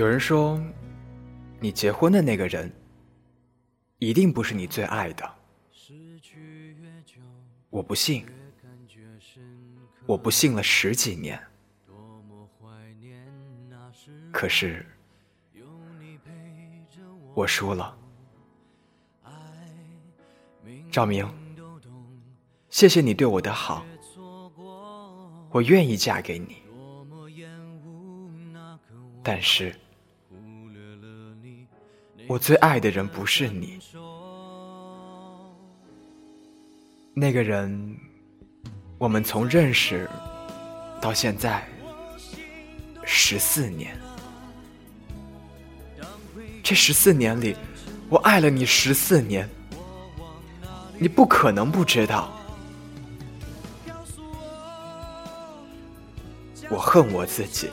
有人说，你结婚的那个人，一定不是你最爱的。我不信，我不信了十几年。可是，我输了。赵明，谢谢你对我的好，我愿意嫁给你。但是，我最爱的人不是你。那个人，我们从认识到现在十四年。这十四年里，我爱了你十四年，你不可能不知道。我恨我自己。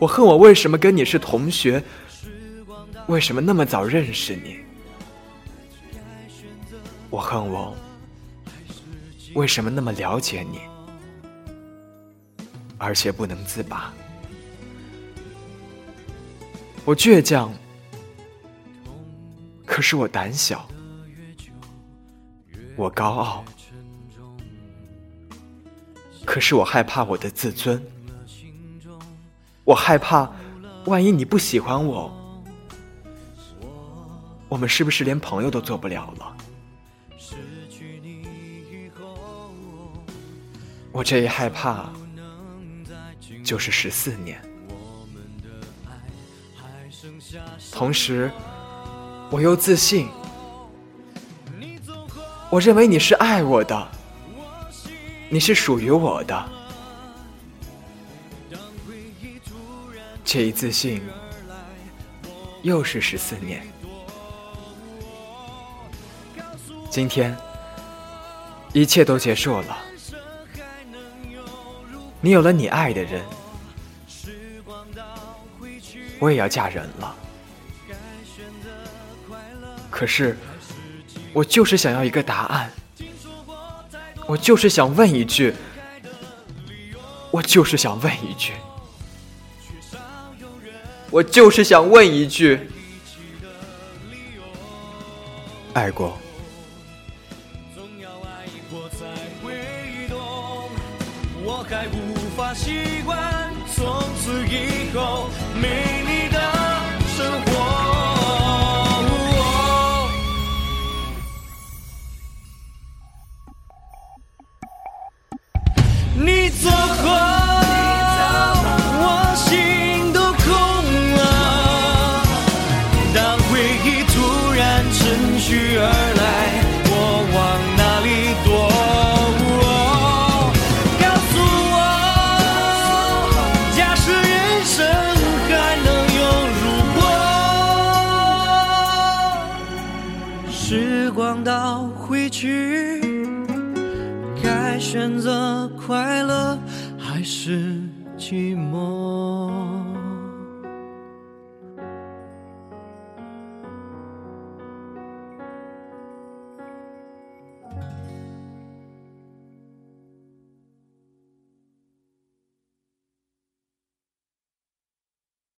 我恨我为什么跟你是同学，为什么那么早认识你？我恨我为什么那么了解你，而且不能自拔？我倔强，可是我胆小；我高傲，可是我害怕我的自尊。我害怕，万一你不喜欢我，我们是不是连朋友都做不了了？我这一害怕，就是十四年。同时，我又自信，我认为你是爱我的，你是属于我的。这一自信，又是十四年。今天，一切都结束了。你有了你爱的人，我也要嫁人了。可是，我就是想要一个答案。我就是想问一句，我就是想问一句。我就是想问一句：爱过。外婆才会懂我还无法习惯从此以后没你的生活。你走后。想到回去，该选择快乐还是寂寞？